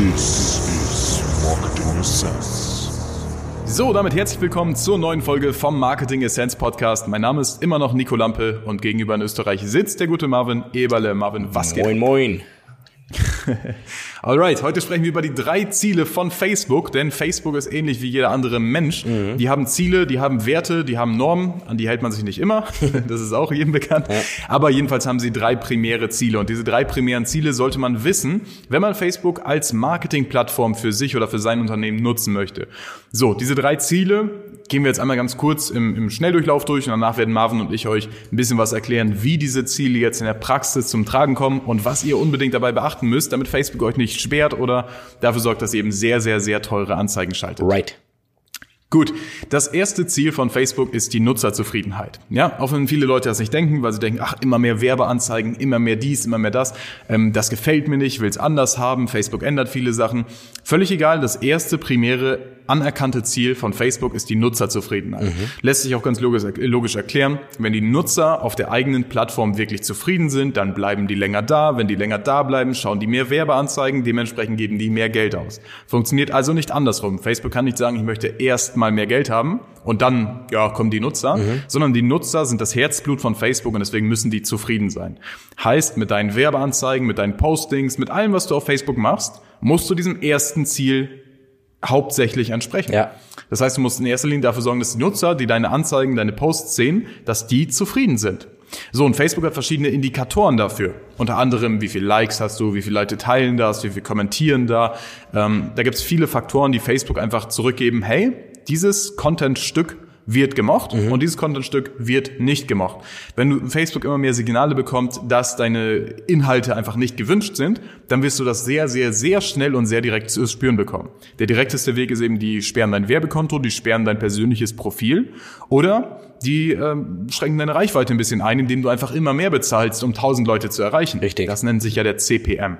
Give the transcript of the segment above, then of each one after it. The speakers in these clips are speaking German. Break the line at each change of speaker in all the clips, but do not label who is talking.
This is Marketing Essence.
So, damit herzlich willkommen zur neuen Folge vom Marketing Essence Podcast. Mein Name ist immer noch Nico Lampe und gegenüber in Österreich sitzt der gute Marvin Eberle. Marvin, was geht?
Moin, moin.
Alright, heute sprechen wir über die drei Ziele von Facebook, denn Facebook ist ähnlich wie jeder andere Mensch.
Mhm.
Die haben Ziele, die haben Werte, die haben Normen, an die hält man sich nicht immer. Das ist auch jedem bekannt. Aber jedenfalls haben sie drei primäre Ziele und diese drei primären Ziele sollte man wissen, wenn man Facebook als Marketingplattform für sich oder für sein Unternehmen nutzen möchte. So, diese drei Ziele gehen wir jetzt einmal ganz kurz im, im Schnelldurchlauf durch und danach werden Marvin und ich euch ein bisschen was erklären, wie diese Ziele jetzt in der Praxis zum Tragen kommen und was ihr unbedingt dabei beachten müsst, damit Facebook euch nicht sperrt oder dafür sorgt, dass ihr eben sehr, sehr, sehr teure Anzeigen schaltet.
Right.
Gut, das erste Ziel von Facebook ist die Nutzerzufriedenheit. Ja, auch wenn viele Leute das nicht denken, weil sie denken, ach, immer mehr Werbeanzeigen, immer mehr dies, immer mehr das. Ähm, das gefällt mir nicht, will es anders haben. Facebook ändert viele Sachen. Völlig egal, das erste primäre anerkannte Ziel von Facebook ist die Nutzerzufriedenheit. Lässt sich auch ganz logisch, logisch erklären. Wenn die Nutzer auf der eigenen Plattform wirklich zufrieden sind, dann bleiben die länger da. Wenn die länger da bleiben, schauen die mehr Werbeanzeigen, dementsprechend geben die mehr Geld aus. Funktioniert also nicht andersrum. Facebook kann nicht sagen, ich möchte erst mal mehr Geld haben und dann, ja, kommen die Nutzer, sondern die Nutzer sind das Herzblut von Facebook und deswegen müssen die zufrieden sein. Heißt, mit deinen Werbeanzeigen, mit deinen Postings, mit allem, was du auf Facebook machst, musst du diesem ersten Ziel hauptsächlich entsprechen.
Ja.
Das heißt, du musst in erster Linie dafür sorgen, dass die Nutzer, die deine Anzeigen, deine Posts sehen, dass die zufrieden sind. So, und Facebook hat verschiedene Indikatoren dafür. Unter anderem, wie viele Likes hast du, wie viele Leute teilen das, wie viele kommentieren da. Ähm, da gibt es viele Faktoren, die Facebook einfach zurückgeben, hey, dieses Content-Stück wird gemocht und dieses Contentstück wird nicht gemocht. Wenn du Facebook immer mehr Signale bekommt, dass deine Inhalte einfach nicht gewünscht sind, dann wirst du das sehr, sehr, sehr schnell und sehr direkt zu spüren bekommen. Der direkteste Weg ist eben, die sperren dein Werbekonto, die sperren dein persönliches Profil oder die ähm, schränken deine Reichweite ein bisschen ein, indem du einfach immer mehr bezahlst, um 1000 Leute zu erreichen.
Richtig.
Das nennt sich ja der CPM.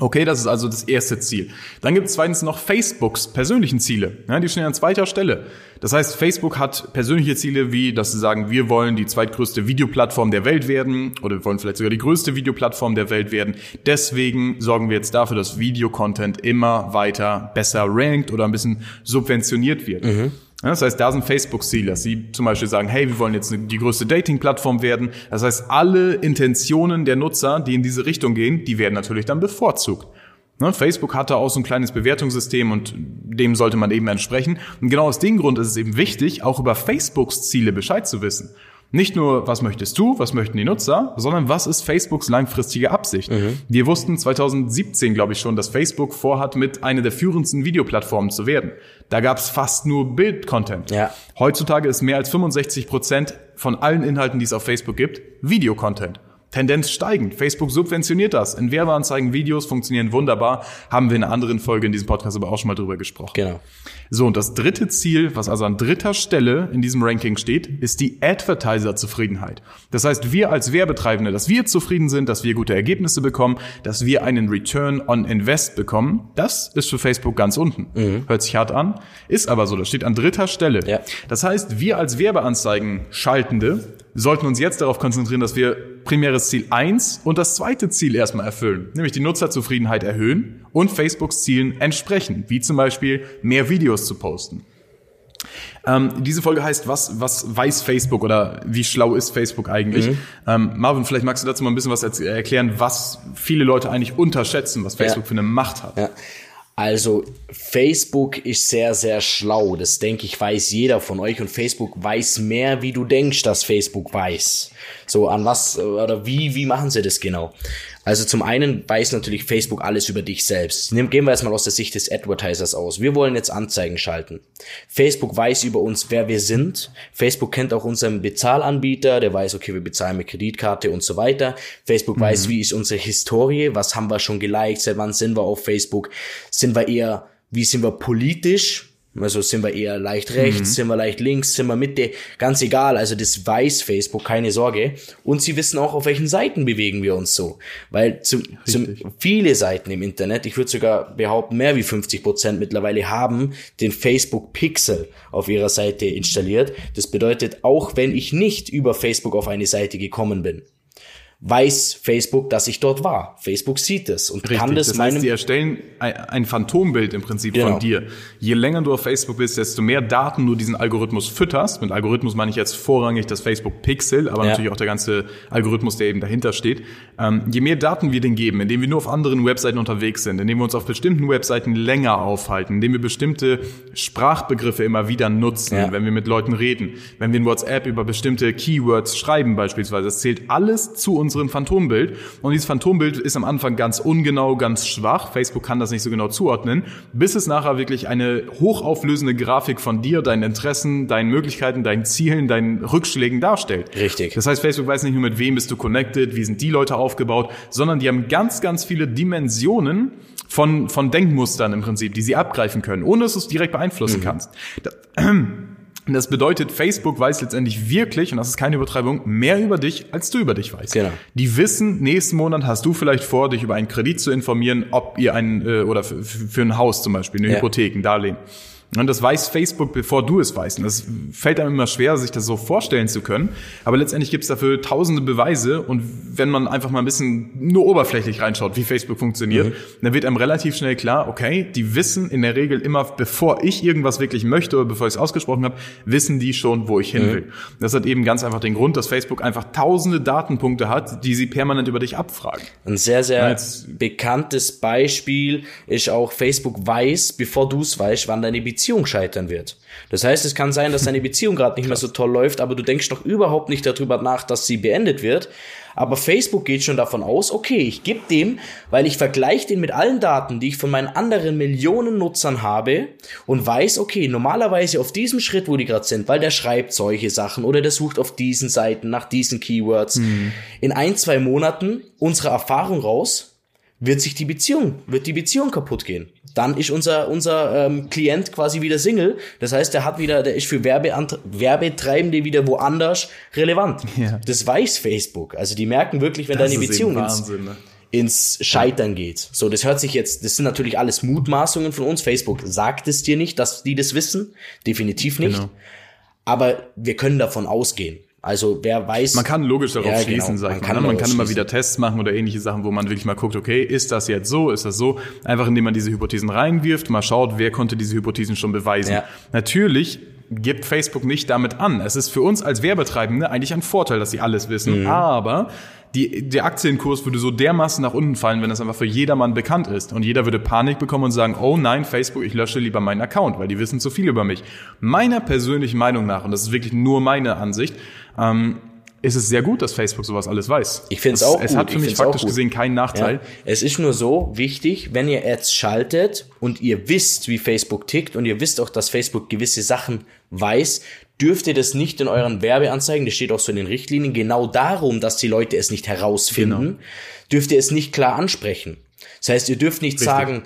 Okay, das ist also das erste Ziel. Dann gibt es zweitens noch Facebooks persönlichen Ziele. Ja, die stehen an zweiter Stelle. Das heißt, Facebook hat persönliche Ziele wie, dass sie sagen, wir wollen die zweitgrößte Videoplattform der Welt werden oder wir wollen vielleicht sogar die größte Videoplattform der Welt werden. Deswegen sorgen wir jetzt dafür, dass Videocontent immer weiter besser rankt oder ein bisschen subventioniert wird. Ja, Das heißt, da sind Facebook-Ziele, dass sie zum Beispiel sagen, hey, wir wollen jetzt die größte Dating-Plattform werden. Das heißt, alle Intentionen der Nutzer, die in diese Richtung gehen, die werden natürlich dann bevorzugt. Ne, Facebook hat da auch so ein kleines Bewertungssystem und dem sollte man eben entsprechen. Und genau aus dem Grund ist es eben wichtig, auch über Facebooks Ziele Bescheid zu wissen. Nicht nur, was möchtest du, was möchten die Nutzer, sondern was ist Facebooks langfristige Absicht. Wir wussten 2017, glaube ich schon, dass Facebook vorhat, mit einer der führendsten Videoplattformen zu werden. Da gab es fast nur Bild-Content.
Ja.
Heutzutage ist mehr als 65 Prozent von allen Inhalten, die es auf Facebook gibt, Videocontent. Tendenz steigend. Facebook subventioniert das. In Werbeanzeigen, Videos funktionieren wunderbar. Haben wir in einer anderen Folge in diesem Podcast aber auch schon mal drüber gesprochen.
Genau.
So, und das dritte Ziel, was also an dritter Stelle in diesem Ranking steht, ist die Advertiser-Zufriedenheit. Das heißt, wir als Werbetreibende, dass wir zufrieden sind, dass wir gute Ergebnisse bekommen, dass wir einen Return on Invest bekommen, das ist für Facebook ganz unten. Hört sich hart an, ist aber so, das steht an dritter Stelle.
Ja.
Das heißt, wir als Werbeanzeigen-Schaltende sollten uns jetzt darauf konzentrieren, dass wir primäres Ziel 1 und das zweite Ziel erstmal erfüllen, nämlich die Nutzerzufriedenheit erhöhen und Facebooks Zielen entsprechen, wie zum Beispiel mehr Videos zu posten. Ähm, diese Folge heißt, was, was weiß Facebook oder wie schlau ist Facebook eigentlich? Ähm, Marvin, vielleicht magst du dazu mal ein bisschen was erklären, was viele Leute eigentlich unterschätzen, was Facebook
Ja.
für eine Macht hat.
Ja. Also Facebook ist sehr, sehr schlau. Das denke ich, weiß jeder von euch. Und Facebook weiß mehr, wie du denkst, dass Facebook weiß. So, an was oder wie, wie machen sie das genau? Also zum einen weiß natürlich Facebook alles über dich selbst. Nehmen- Gehen wir erstmal aus der Sicht des Advertisers aus. Wir wollen jetzt Anzeigen schalten. Facebook weiß über uns, wer wir sind. Facebook kennt auch unseren Bezahlanbieter, der weiß, okay, wir bezahlen mit Kreditkarte und so weiter. Facebook weiß, wie ist unsere Historie, was haben wir schon geliked, seit wann sind wir auf Facebook, sind wir eher, wie sind wir politisch, also sind wir eher leicht rechts, sind wir leicht links, sind wir Mitte, ganz egal. Also das weiß Facebook, keine Sorge. Und sie wissen auch, auf welchen Seiten bewegen wir uns so. Weil zu, zum, viele Seiten im Internet, ich würde sogar behaupten, mehr wie 50 Prozent mittlerweile haben den Facebook Pixel auf ihrer Seite installiert. Das bedeutet, auch wenn ich nicht über Facebook auf eine Seite gekommen bin, weiß Facebook, dass ich dort war. Facebook sieht es und
Richtig.
kann das,
das
meinem
heißt, die erstellen ein, Phantombild im Prinzip
Genau.
von dir. Je länger du auf Facebook bist, desto mehr Daten du diesen Algorithmus fütterst. Mit Algorithmus meine ich jetzt vorrangig das Facebook Pixel, aber
Ja.
natürlich auch der ganze Algorithmus, der eben dahinter steht. Ähm, je mehr Daten wir denen geben, indem wir nur auf anderen Webseiten unterwegs sind, indem wir uns auf bestimmten Webseiten länger aufhalten, indem wir bestimmte Sprachbegriffe immer wieder nutzen,
Ja.
wenn wir mit Leuten reden, wenn wir in WhatsApp über bestimmte Keywords schreiben beispielsweise. Das zählt alles zu unserem Phantombild. Und dieses Phantombild ist am Anfang ganz ungenau, ganz schwach. Facebook kann das nicht so genau zuordnen, bis es nachher wirklich eine hochauflösende Grafik von dir, deinen Interessen, deinen Möglichkeiten, deinen Zielen, deinen Rückschlägen darstellt.
Richtig.
Das heißt, Facebook weiß nicht nur, mit wem bist du connected, wie sind die Leute aufgebaut, sondern die haben ganz, ganz viele Dimensionen von, von Denkmustern im Prinzip, die sie abgreifen können, ohne dass du es direkt beeinflussen kannst. Das, das bedeutet, Facebook weiß letztendlich wirklich, und das ist keine Übertreibung, mehr über dich, als du über dich weißt.
Genau.
Die wissen, nächsten Monat hast du vielleicht vor, dich über einen Kredit zu informieren, ob ihr ein, äh, oder für, für ein Haus zum Beispiel, eine
Ja.
Hypothek, ein Darlehen. Und das weiß Facebook, bevor du es weißt. Und das fällt einem immer schwer, sich das so vorstellen zu können. Aber letztendlich gibt es dafür tausende Beweise. Und wenn man einfach mal ein bisschen nur oberflächlich reinschaut, wie Facebook funktioniert, dann wird einem relativ schnell klar, okay, die wissen in der Regel immer, bevor ich irgendwas wirklich möchte oder bevor ich es ausgesprochen habe, wissen die schon, wo ich hin will. Das hat eben ganz einfach den Grund, dass Facebook einfach tausende Datenpunkte hat, die sie permanent über dich abfragen.
Ein sehr, sehr
jetzt-
bekanntes Beispiel ist auch, Facebook weiß, bevor du es weißt, wann deine Beziehung scheitern wird. Das heißt, es kann sein, dass deine Beziehung gerade nicht mehr so toll läuft, aber du denkst noch überhaupt nicht darüber nach, dass sie beendet wird. Aber Facebook geht schon davon aus, okay, ich gebe dem, weil ich vergleiche den mit allen Daten, die ich von meinen anderen Millionen Nutzern habe und weiß, okay, normalerweise auf diesem Schritt, wo die gerade sind, weil der schreibt solche Sachen oder der sucht auf diesen Seiten nach diesen Keywords, in ein, zwei Monaten unserer Erfahrung raus, wird sich die Beziehung, wird die Beziehung kaputt gehen. Dann ist unser, unser ähm, Klient quasi wieder Single. Das heißt, der hat wieder, der ist für Werbeant Werbetreibende wieder woanders relevant.
Ja.
Das weiß Facebook. Also die merken wirklich, wenn deine
ist
Beziehung ins,
ne?
ins Scheitern geht. So, das hört sich jetzt, das sind natürlich alles Mutmaßungen von uns. Facebook sagt es dir nicht, dass die das wissen. Definitiv nicht.
Genau.
Aber wir können davon ausgehen. Also wer weiß.
Man kann logisch darauf
Ja,
schließen,
genau.
sag ich
Man
mal.
kann
ne? Man
darauf
kann immer wieder Tests machen oder ähnliche Sachen, wo man wirklich mal guckt, okay, ist das jetzt so, ist das so? Einfach indem man diese Hypothesen reinwirft, mal schaut, wer konnte diese Hypothesen schon beweisen.
Ja.
Natürlich gibt Facebook nicht damit an. Es ist für uns als Werbetreibende eigentlich ein Vorteil, dass sie alles wissen,
Mhm.
aber die, der Aktienkurs würde so dermaßen nach unten fallen, wenn das einfach für jedermann bekannt ist. Und jeder würde Panik bekommen und sagen, oh nein, Facebook, ich lösche lieber meinen Account, weil die wissen zu viel über mich. Meiner persönlichen Meinung nach, und das ist wirklich nur meine Ansicht, ähm, ist es sehr gut, dass Facebook sowas alles weiß.
Ich find's
Es-
auch
Es hat für
Ich
mich faktisch gesehen keinen Nachteil.
Ja. Es ist nur so wichtig, wenn ihr Ads schaltet und ihr wisst, wie Facebook tickt und ihr wisst auch, dass Facebook gewisse Sachen weiß, dürft ihr das nicht in euren Werbeanzeigen, das steht auch so in den Richtlinien, genau darum, dass die Leute es nicht herausfinden,
Genau.
dürft ihr es nicht klar ansprechen. Das heißt, ihr dürft nicht sagen,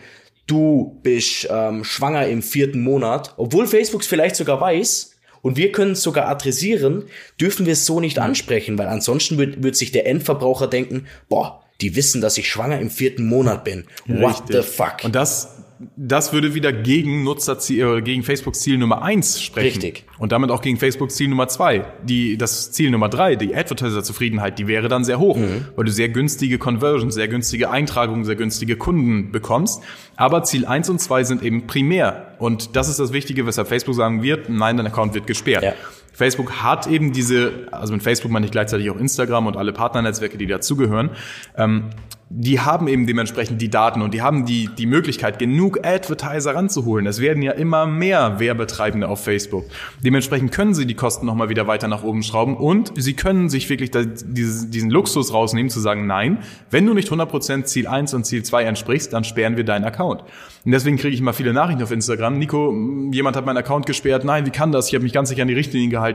du bist ähm, schwanger im vierten Monat, obwohl Facebook es vielleicht sogar weiß, und wir können es sogar adressieren, dürfen wir es so nicht ansprechen, weil ansonsten wird, wird sich der Endverbraucher denken, boah, die wissen, dass ich schwanger im vierten Monat bin. What
Richtig.
the fuck?
Und das, das würde wieder gegen Nutzerziel, äh, gegen Facebooks Ziel Nummer eins sprechen.
Richtig.
Und damit auch gegen Facebooks Ziel Nummer zwei. Die, das Ziel Nummer drei, die Advertiser-Zufriedenheit, die wäre dann sehr hoch,
Mhm.
weil du sehr günstige Conversions, sehr günstige Eintragungen, sehr günstige Kunden bekommst. Aber Ziel eins und zwei sind eben primär. Und das ist das Wichtige, weshalb Facebook sagen wird, nein, dein Account wird gesperrt.
Ja.
Facebook hat eben diese, also mit Facebook meine ich gleichzeitig auch Instagram und alle Partnernetzwerke, die dazugehören, ähm, die haben eben dementsprechend die Daten und die haben die, die Möglichkeit, genug Advertiser ranzuholen. Es werden ja immer mehr Werbetreibende auf Facebook. Dementsprechend können sie die Kosten nochmal wieder weiter nach oben schrauben und sie können sich wirklich da, dieses, diesen Luxus rausnehmen, zu sagen, nein, wenn du nicht 100% Ziel 1 und Ziel 2 entsprichst, dann sperren wir deinen Account. Und deswegen kriege ich immer viele Nachrichten auf Instagram. Nico, jemand hat meinen Account gesperrt. Nein, wie kann das? Ich habe mich ganz sicher an die Richtlinien gehalten.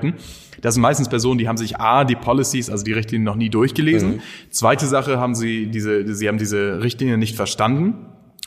Das sind meistens Personen, die haben sich A, die Policies, also die Richtlinien noch nie durchgelesen. Zweite Sache haben sie diese, sie haben diese Richtlinien nicht verstanden.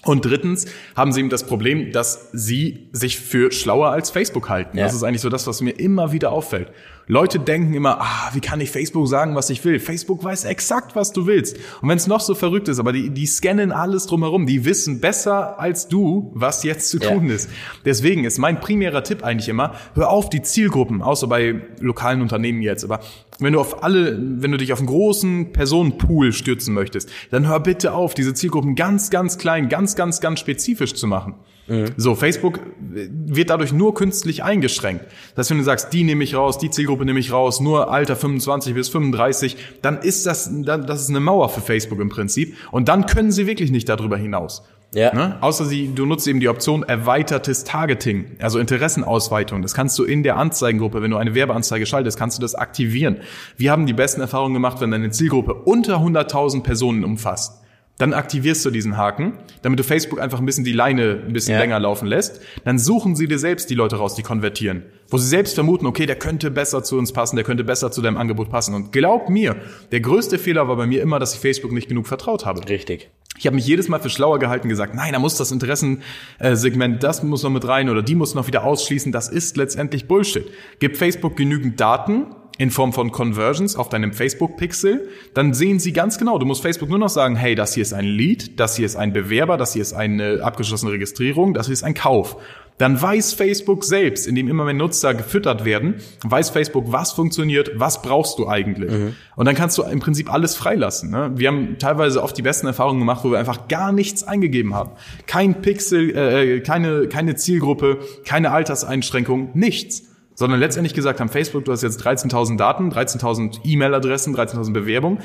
Und drittens haben sie eben das Problem, dass sie sich für schlauer als Facebook halten.
Ja.
Das ist eigentlich so das, was mir immer wieder auffällt. Leute denken immer, ah, wie kann ich Facebook sagen, was ich will? Facebook weiß exakt, was du willst. Und wenn es noch so verrückt ist, aber die, die scannen alles drumherum, die wissen besser als du, was jetzt zu
Ja.
tun ist. Deswegen ist mein primärer Tipp eigentlich immer, hör auf, die Zielgruppen, außer bei lokalen Unternehmen jetzt, aber wenn du auf alle, wenn du dich auf einen großen Personenpool stürzen möchtest, dann hör bitte auf, diese Zielgruppen ganz, ganz klein, ganz, ganz, ganz spezifisch zu machen. Mhm. So, Facebook wird dadurch nur künstlich eingeschränkt. Das heißt, wenn du sagst, die nehme ich raus, die Zielgruppe nehme ich raus, nur Alter 25 bis 35, dann ist das, dann, das ist eine Mauer für Facebook im Prinzip. Und dann können sie wirklich nicht darüber hinaus. Ja. Ne? Außer sie, du nutzt eben die Option erweitertes Targeting, also Interessenausweitung. Das kannst du in der Anzeigengruppe, wenn du eine Werbeanzeige schaltest, kannst du das aktivieren. Wir haben die besten Erfahrungen gemacht, wenn deine Zielgruppe unter 100.000 Personen umfasst dann aktivierst du diesen Haken, damit du Facebook einfach ein bisschen die Leine ein bisschen ja. länger laufen lässt. Dann suchen sie dir selbst die Leute raus, die konvertieren. Wo sie selbst vermuten, okay, der könnte besser zu uns passen, der könnte besser zu deinem Angebot passen. Und glaub mir, der größte Fehler war bei mir immer, dass ich Facebook nicht genug vertraut habe.
Richtig.
Ich habe mich jedes Mal für schlauer gehalten, gesagt, nein, da muss das Interessensegment, das muss noch mit rein oder die muss noch wieder ausschließen. Das ist letztendlich Bullshit. Gibt Facebook genügend Daten, in Form von Conversions auf deinem Facebook-Pixel, dann sehen sie ganz genau, du musst Facebook nur noch sagen, hey, das hier ist ein Lead, das hier ist ein Bewerber, das hier ist eine abgeschlossene Registrierung, das hier ist ein Kauf. Dann weiß Facebook selbst, indem immer mehr Nutzer gefüttert werden, weiß Facebook, was funktioniert, was brauchst du eigentlich. Mhm. Und dann kannst du im Prinzip alles freilassen. Ne? Wir haben teilweise oft die besten Erfahrungen gemacht, wo wir einfach gar nichts eingegeben haben. Kein Pixel, äh, keine, keine Zielgruppe, keine Alterseinschränkung, nichts sondern letztendlich gesagt haben, Facebook, du hast jetzt 13.000 Daten, 13.000 E-Mail-Adressen, 13.000 Bewerbungen.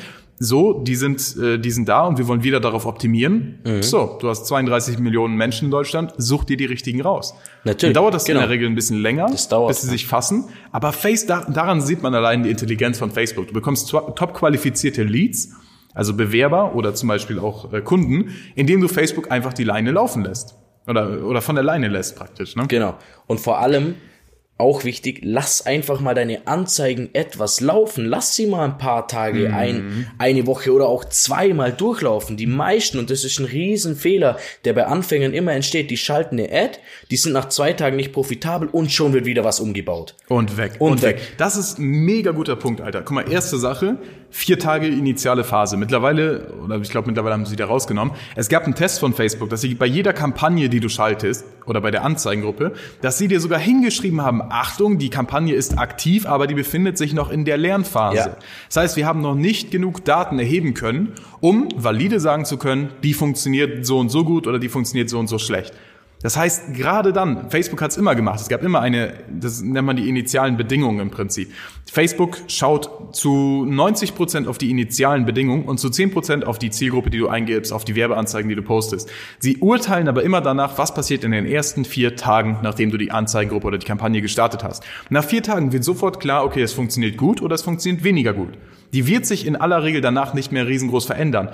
So, die sind, äh, die sind da und wir wollen wieder darauf optimieren. Mhm. So, du hast 32 Millionen Menschen in Deutschland, such dir die richtigen raus. Natürlich. Dann dauert das genau. in der Regel ein bisschen länger, das dauert, bis sie sich fassen. Aber Face, daran sieht man allein die Intelligenz von Facebook. Du bekommst top qualifizierte Leads, also Bewerber oder zum Beispiel auch äh, Kunden, indem du Facebook einfach die Leine laufen lässt. Oder, oder von der Leine lässt praktisch. Ne?
Genau. Und vor allem, auch wichtig, lass einfach mal deine Anzeigen etwas laufen. Lass sie mal ein paar Tage, mhm. ein, eine Woche oder auch zweimal durchlaufen. Die meisten, und das ist ein Riesenfehler, der bei Anfängern immer entsteht, die schalten eine Ad, die sind nach zwei Tagen nicht profitabel und schon wird wieder was umgebaut.
Und weg. Und, und weg. weg. Das ist ein mega guter Punkt, Alter. Guck mal, erste Sache, vier Tage initiale Phase. Mittlerweile, oder ich glaube mittlerweile haben sie da rausgenommen, es gab einen Test von Facebook, dass sie bei jeder Kampagne, die du schaltest, oder bei der Anzeigengruppe, dass sie dir sogar hingeschrieben haben, Achtung, die Kampagne ist aktiv, aber die befindet sich noch in der Lernphase. Ja. Das heißt, wir haben noch nicht genug Daten erheben können, um valide sagen zu können, die funktioniert so und so gut oder die funktioniert so und so schlecht. Das heißt, gerade dann, Facebook hat es immer gemacht, es gab immer eine, das nennt man die initialen Bedingungen im Prinzip. Facebook schaut zu 90 Prozent auf die initialen Bedingungen und zu 10 Prozent auf die Zielgruppe, die du eingibst, auf die Werbeanzeigen, die du postest. Sie urteilen aber immer danach, was passiert in den ersten vier Tagen, nachdem du die Anzeigengruppe oder die Kampagne gestartet hast. Nach vier Tagen wird sofort klar, okay, es funktioniert gut oder es funktioniert weniger gut. Die wird sich in aller Regel danach nicht mehr riesengroß verändern.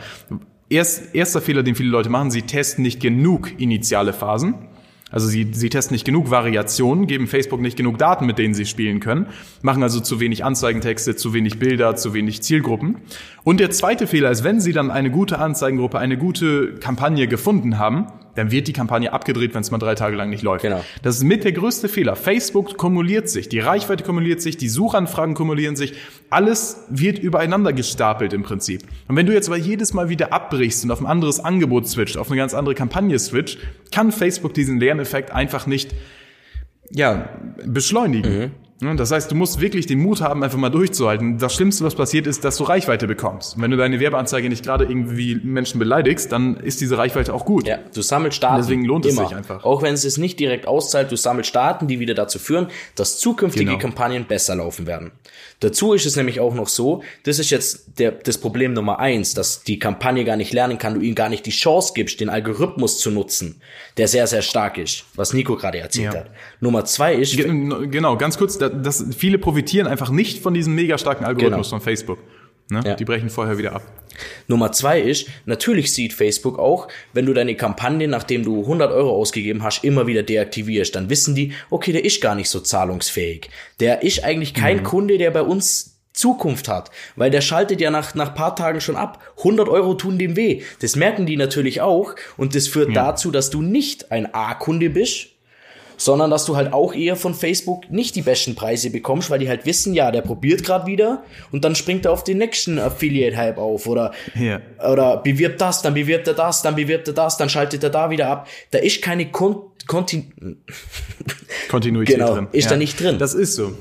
Erst, erster Fehler, den viele Leute machen, sie testen nicht genug initiale Phasen. Also sie, sie testen nicht genug Variationen, geben Facebook nicht genug Daten, mit denen sie spielen können, machen also zu wenig Anzeigentexte, zu wenig Bilder, zu wenig Zielgruppen. Und der zweite Fehler ist, wenn sie dann eine gute Anzeigengruppe, eine gute Kampagne gefunden haben, dann wird die Kampagne abgedreht, wenn es mal drei Tage lang nicht läuft. Genau. Das ist mit der größte Fehler. Facebook kumuliert sich, die Reichweite kumuliert sich, die Suchanfragen kumulieren sich, alles wird übereinander gestapelt im Prinzip. Und wenn du jetzt aber jedes Mal wieder abbrichst und auf ein anderes Angebot switcht, auf eine ganz andere Kampagne switcht, kann Facebook diesen Lerneffekt einfach nicht ja, beschleunigen. Mhm. Das heißt, du musst wirklich den Mut haben, einfach mal durchzuhalten. Das Schlimmste, was passiert, ist, dass du Reichweite bekommst. Und wenn du deine Werbeanzeige nicht gerade irgendwie Menschen beleidigst, dann ist diese Reichweite auch gut.
Ja, du sammelst Daten.
Deswegen lohnt immer. es sich einfach.
Auch wenn es es nicht direkt auszahlt, du sammelst Daten, die wieder dazu führen, dass zukünftige genau. Kampagnen besser laufen werden. Dazu ist es nämlich auch noch so, das ist jetzt der, das Problem Nummer eins, dass die Kampagne gar nicht lernen kann, du ihnen gar nicht die Chance gibst, den Algorithmus zu nutzen, der sehr, sehr stark ist, was Nico gerade erzählt ja. hat. Nummer zwei ist...
Genau, ganz kurz, das, viele profitieren einfach nicht von diesem mega starken Algorithmus genau. von Facebook. Ne? Ja. Die brechen vorher wieder ab.
Nummer zwei ist, natürlich sieht Facebook auch, wenn du deine Kampagne, nachdem du 100 Euro ausgegeben hast, immer wieder deaktivierst, dann wissen die, okay, der ist gar nicht so zahlungsfähig. Der ist eigentlich kein mhm. Kunde, der bei uns Zukunft hat, weil der schaltet ja nach nach paar Tagen schon ab. 100 Euro tun dem weh. Das merken die natürlich auch und das führt ja. dazu, dass du nicht ein A-Kunde bist, sondern dass du halt auch eher von Facebook nicht die besten Preise bekommst, weil die halt wissen, ja, der probiert gerade wieder und dann springt er auf den nächsten Affiliate-Hype auf oder, ja. oder bewirbt das, dann bewirbt er das, dann bewirbt er das, dann schaltet er da wieder ab. Da ist keine Kon Kontin
Kontinuität
genau, drin. ist ja. da nicht drin.
Das ist so.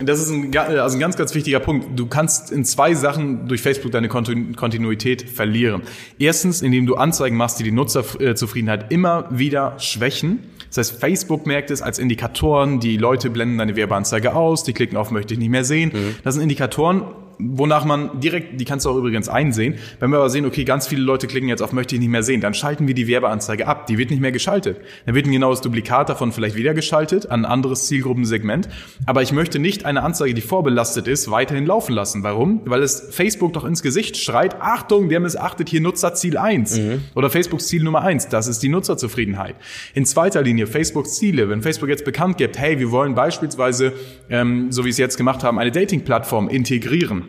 Das ist ein, also ein ganz, ganz wichtiger Punkt. Du kannst in zwei Sachen durch Facebook deine Kontinuität verlieren. Erstens, indem du Anzeigen machst, die die Nutzerzufriedenheit immer wieder schwächen. Das heißt, Facebook merkt es als Indikatoren, die Leute blenden deine Werbeanzeige aus, die klicken auf möchte ich nicht mehr sehen. Mhm. Das sind Indikatoren, wonach man direkt, die kannst du auch übrigens einsehen. Wenn wir aber sehen, okay, ganz viele Leute klicken jetzt auf möchte ich nicht mehr sehen, dann schalten wir die Werbeanzeige ab. Die wird nicht mehr geschaltet. Dann wird ein genaues Duplikat davon vielleicht wieder geschaltet an ein anderes Zielgruppensegment. Aber ich möchte nicht eine Anzeige, die vorbelastet ist, weiterhin laufen lassen. Warum? Weil es Facebook doch ins Gesicht schreit, Achtung, der missachtet hier Nutzerziel 1 mhm. oder Facebooks Ziel Nummer 1. Das ist die Nutzerzufriedenheit. In zweiter Linie Facebooks Ziele. Wenn Facebook jetzt bekannt gibt, hey, wir wollen beispielsweise, ähm, so wie es jetzt gemacht haben, eine Dating-Plattform integrieren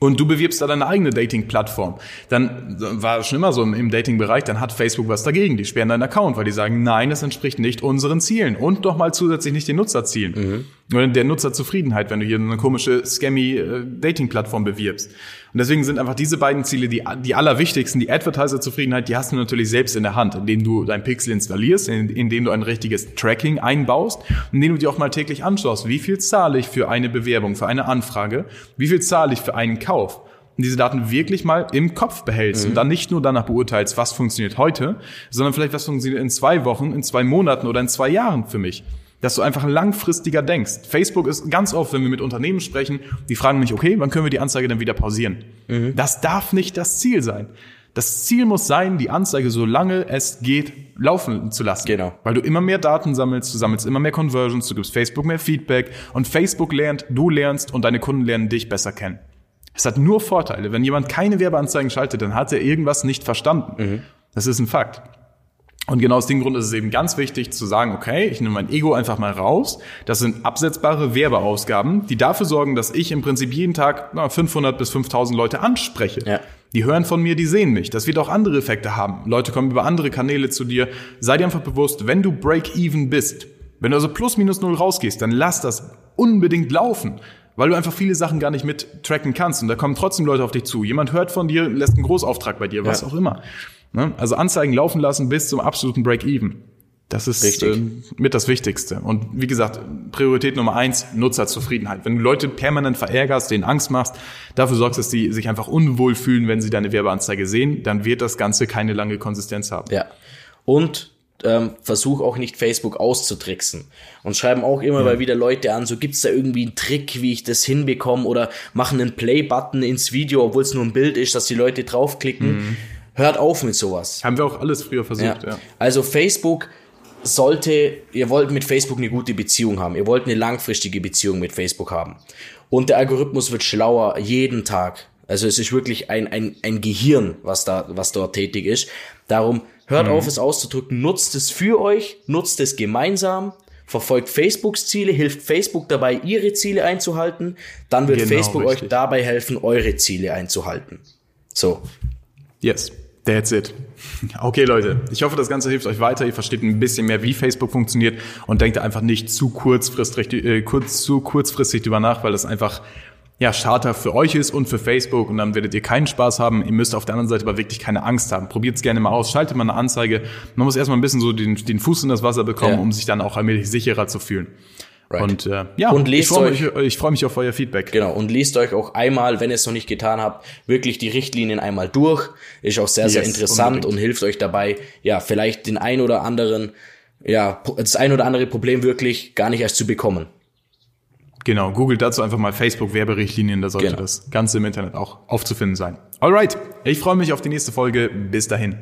und du bewirbst da deine eigene Dating-Plattform, dann war es schon immer so im Dating-Bereich, dann hat Facebook was dagegen. Die sperren deinen Account, weil die sagen, nein, das entspricht nicht unseren Zielen und nochmal zusätzlich nicht den Nutzerzielen. Mhm der Nutzerzufriedenheit, wenn du hier eine komische scammy äh, Dating-Plattform bewirbst. Und deswegen sind einfach diese beiden Ziele die, die allerwichtigsten. Die Advertiser-Zufriedenheit, die hast du natürlich selbst in der Hand, indem du dein Pixel installierst, indem du ein richtiges Tracking einbaust, indem du dir auch mal täglich anschaust, wie viel zahle ich für eine Bewerbung, für eine Anfrage, wie viel zahle ich für einen Kauf und diese Daten wirklich mal im Kopf behältst mhm. und dann nicht nur danach beurteilst, was funktioniert heute, sondern vielleicht was funktioniert in zwei Wochen, in zwei Monaten oder in zwei Jahren für mich dass du einfach langfristiger denkst. Facebook ist ganz oft, wenn wir mit Unternehmen sprechen, die fragen mich, okay, wann können wir die Anzeige denn wieder pausieren? Mhm. Das darf nicht das Ziel sein. Das Ziel muss sein, die Anzeige, solange es geht, laufen zu lassen.
Genau.
Weil du immer mehr Daten sammelst, du sammelst immer mehr Conversions, du gibst Facebook mehr Feedback und Facebook lernt, du lernst und deine Kunden lernen dich besser kennen. Es hat nur Vorteile. Wenn jemand keine Werbeanzeigen schaltet, dann hat er irgendwas nicht verstanden. Mhm. Das ist ein Fakt. Und genau aus dem Grund ist es eben ganz wichtig zu sagen, okay, ich nehme mein Ego einfach mal raus. Das sind absetzbare Werbeausgaben, die dafür sorgen, dass ich im Prinzip jeden Tag na, 500 bis 5000 Leute anspreche. Ja. Die hören von mir, die sehen mich. Das wird auch andere Effekte haben. Leute kommen über andere Kanäle zu dir. Sei dir einfach bewusst, wenn du Break-Even bist, wenn du also plus minus null rausgehst, dann lass das unbedingt laufen weil du einfach viele Sachen gar nicht mit tracken kannst und da kommen trotzdem Leute auf dich zu. Jemand hört von dir, lässt einen Großauftrag bei dir, was ja. auch immer. Ne? Also Anzeigen laufen lassen bis zum absoluten Break-Even. Das ist äh, mit das Wichtigste. Und wie gesagt, Priorität Nummer eins, Nutzerzufriedenheit. Wenn du Leute permanent verärgerst, denen Angst machst, dafür sorgst, dass die sich einfach unwohl fühlen, wenn sie deine Werbeanzeige sehen, dann wird das Ganze keine lange Konsistenz haben.
Ja. Und ähm, versuch auch nicht Facebook auszutricksen. Und schreiben auch immer ja. mal wieder Leute an, so gibt's da irgendwie einen Trick, wie ich das hinbekomme oder machen einen Play-Button ins Video, obwohl es nur ein Bild ist, dass die Leute draufklicken. Mhm. Hört auf mit sowas.
Haben wir auch alles früher versucht, ja. ja.
Also Facebook sollte, ihr wollt mit Facebook eine gute Beziehung haben. Ihr wollt eine langfristige Beziehung mit Facebook haben. Und der Algorithmus wird schlauer jeden Tag. Also es ist wirklich ein, ein, ein Gehirn, was da, was dort tätig ist. Darum hört mhm. auf, es auszudrücken, nutzt es für euch, nutzt es gemeinsam, verfolgt Facebooks Ziele, hilft Facebook dabei, ihre Ziele einzuhalten, dann wird genau, Facebook richtig. euch dabei helfen, eure Ziele einzuhalten. So.
Yes. That's it. Okay, Leute. Ich hoffe, das Ganze hilft euch weiter. Ihr versteht ein bisschen mehr, wie Facebook funktioniert und denkt einfach nicht zu kurzfristig, äh, kurz, zu kurzfristig drüber nach, weil das einfach ja, Charter für euch ist und für Facebook und dann werdet ihr keinen Spaß haben. Ihr müsst auf der anderen Seite aber wirklich keine Angst haben. Probiert es gerne mal aus, schaltet mal eine Anzeige. Man muss erstmal ein bisschen so den, den Fuß in das Wasser bekommen, ja. um sich dann auch allmählich sicherer zu fühlen. Right. Und äh, ja,
und lest
ich freue
mich,
ich freu mich auf euer Feedback.
Genau, und lest euch auch einmal, wenn ihr es noch nicht getan habt, wirklich die Richtlinien einmal durch. Ist auch sehr, sehr yes, interessant unbedingt. und hilft euch dabei, ja, vielleicht den ein oder anderen, ja, das ein oder andere Problem wirklich gar nicht erst zu bekommen.
Genau, googelt dazu einfach mal Facebook-Werberichtlinien, da sollte genau. das Ganze im Internet auch aufzufinden sein. Alright, ich freue mich auf die nächste Folge. Bis dahin.